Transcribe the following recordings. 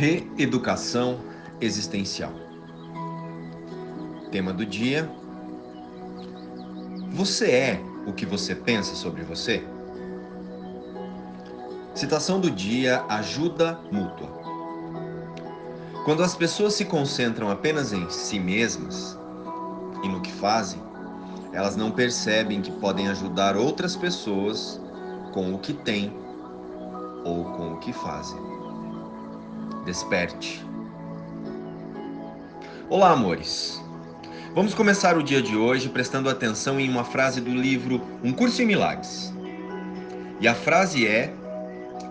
Reeducação existencial. Tema do dia: Você é o que você pensa sobre você? Citação do dia: Ajuda mútua. Quando as pessoas se concentram apenas em si mesmas e no que fazem, elas não percebem que podem ajudar outras pessoas com o que têm ou com o que fazem. Desperte. Olá, amores. Vamos começar o dia de hoje prestando atenção em uma frase do livro Um Curso em Milagres. E a frase é: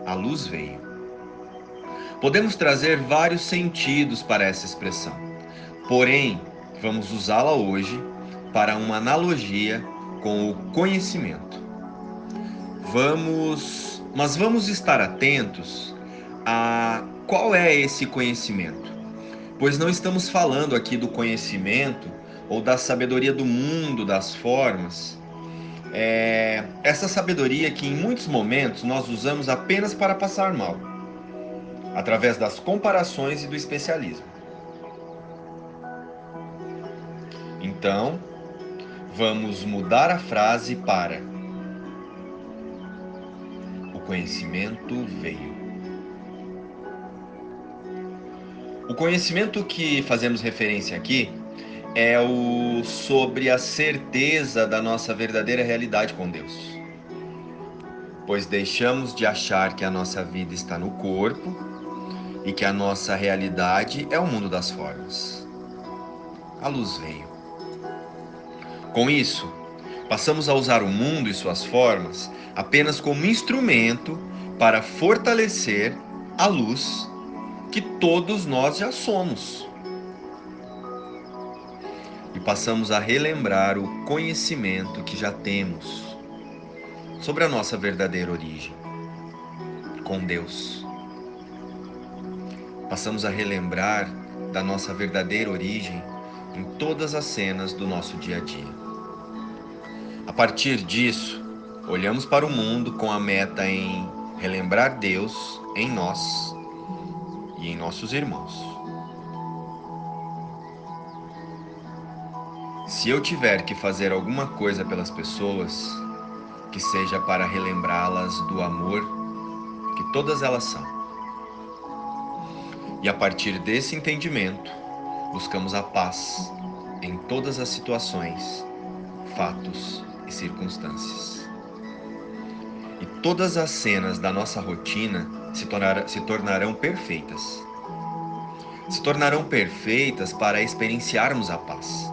A luz veio. Podemos trazer vários sentidos para essa expressão, porém, vamos usá-la hoje para uma analogia com o conhecimento. Vamos, mas vamos estar atentos a qual é esse conhecimento? Pois não estamos falando aqui do conhecimento ou da sabedoria do mundo, das formas. É essa sabedoria que em muitos momentos nós usamos apenas para passar mal, através das comparações e do especialismo. Então, vamos mudar a frase para o conhecimento veio. O conhecimento que fazemos referência aqui é o sobre a certeza da nossa verdadeira realidade com Deus. Pois deixamos de achar que a nossa vida está no corpo e que a nossa realidade é o mundo das formas. A luz veio. Com isso, passamos a usar o mundo e suas formas apenas como instrumento para fortalecer a luz que todos nós já somos. E passamos a relembrar o conhecimento que já temos sobre a nossa verdadeira origem com Deus. Passamos a relembrar da nossa verdadeira origem em todas as cenas do nosso dia a dia. A partir disso, olhamos para o mundo com a meta em relembrar Deus em nós e em nossos irmãos. Se eu tiver que fazer alguma coisa pelas pessoas, que seja para relembrá-las do amor que todas elas são. E a partir desse entendimento, buscamos a paz em todas as situações, fatos e circunstâncias. E todas as cenas da nossa rotina se, tornar, se tornarão perfeitas. Se tornarão perfeitas para experienciarmos a paz,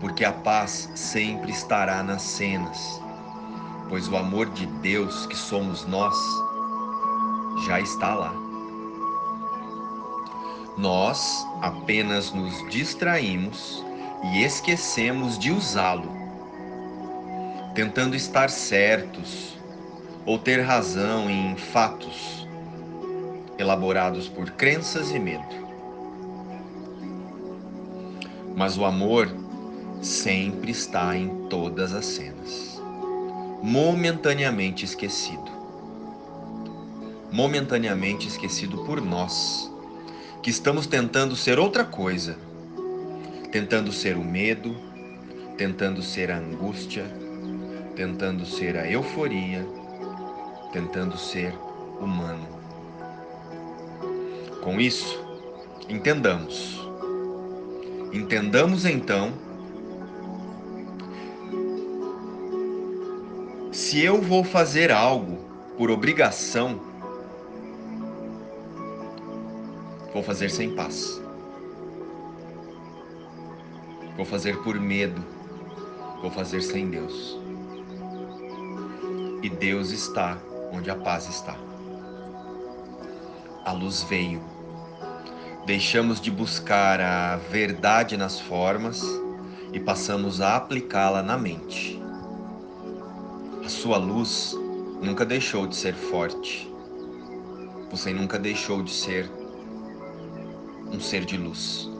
porque a paz sempre estará nas cenas, pois o amor de Deus que somos nós já está lá. Nós apenas nos distraímos e esquecemos de usá-lo, tentando estar certos ou ter razão em fatos elaborados por crenças e medo. Mas o amor sempre está em todas as cenas, momentaneamente esquecido. Momentaneamente esquecido por nós, que estamos tentando ser outra coisa, tentando ser o medo, tentando ser a angústia, tentando ser a euforia, tentando ser humano. Com isso, entendamos. Entendamos então se eu vou fazer algo por obrigação, vou fazer sem paz. Vou fazer por medo, vou fazer sem Deus. E Deus está onde a paz está. A luz veio Deixamos de buscar a verdade nas formas e passamos a aplicá-la na mente. A sua luz nunca deixou de ser forte. Você nunca deixou de ser um ser de luz.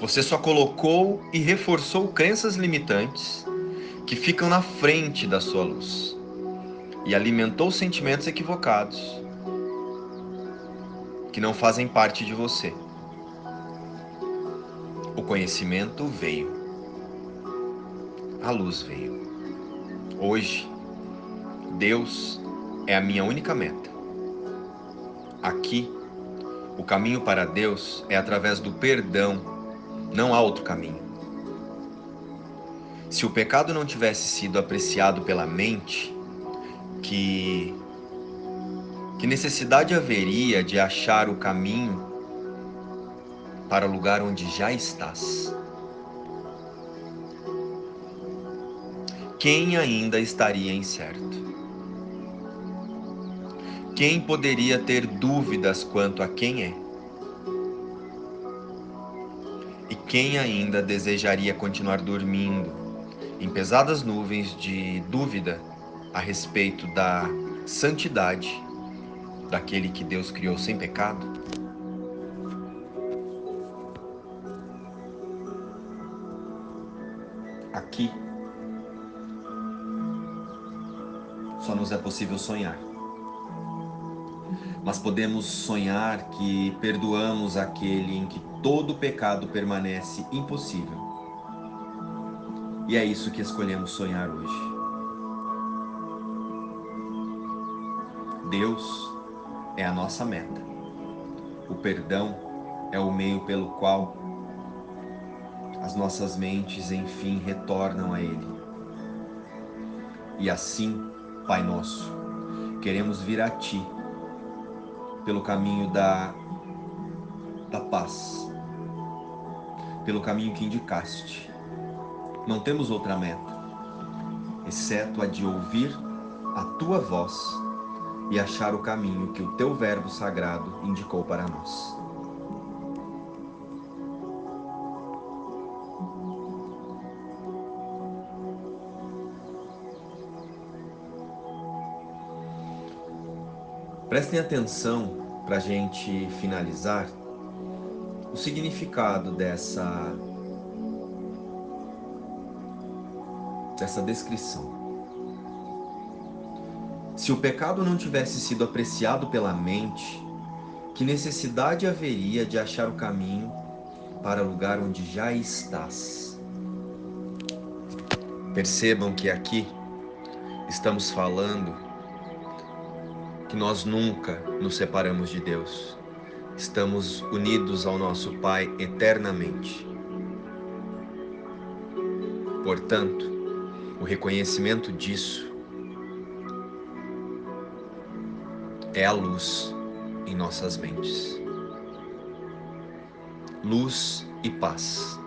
Você só colocou e reforçou crenças limitantes que ficam na frente da sua luz e alimentou sentimentos equivocados que não fazem parte de você. O conhecimento veio. A luz veio. Hoje, Deus é a minha única meta. Aqui, o caminho para Deus é através do perdão, não há outro caminho. Se o pecado não tivesse sido apreciado pela mente, que que necessidade haveria de achar o caminho para o lugar onde já estás? Quem ainda estaria incerto? Quem poderia ter dúvidas quanto a quem é? E quem ainda desejaria continuar dormindo em pesadas nuvens de dúvida a respeito da santidade daquele que Deus criou sem pecado? Aqui só nos é possível sonhar. Mas podemos sonhar que perdoamos aquele em que todo pecado permanece impossível. E é isso que escolhemos sonhar hoje. Deus é a nossa meta. O perdão é o meio pelo qual as nossas mentes enfim retornam a Ele. E assim, Pai Nosso, queremos vir a Ti pelo caminho da, da paz, pelo caminho que indicaste. Não temos outra meta, exceto a de ouvir a Tua voz e achar o caminho que o teu Verbo sagrado indicou para nós. Prestem atenção para a gente finalizar o significado dessa dessa descrição. Se o pecado não tivesse sido apreciado pela mente, que necessidade haveria de achar o caminho para o lugar onde já estás? Percebam que aqui estamos falando que nós nunca nos separamos de Deus. Estamos unidos ao nosso Pai eternamente. Portanto, o reconhecimento disso é a luz em nossas mentes. Luz e paz.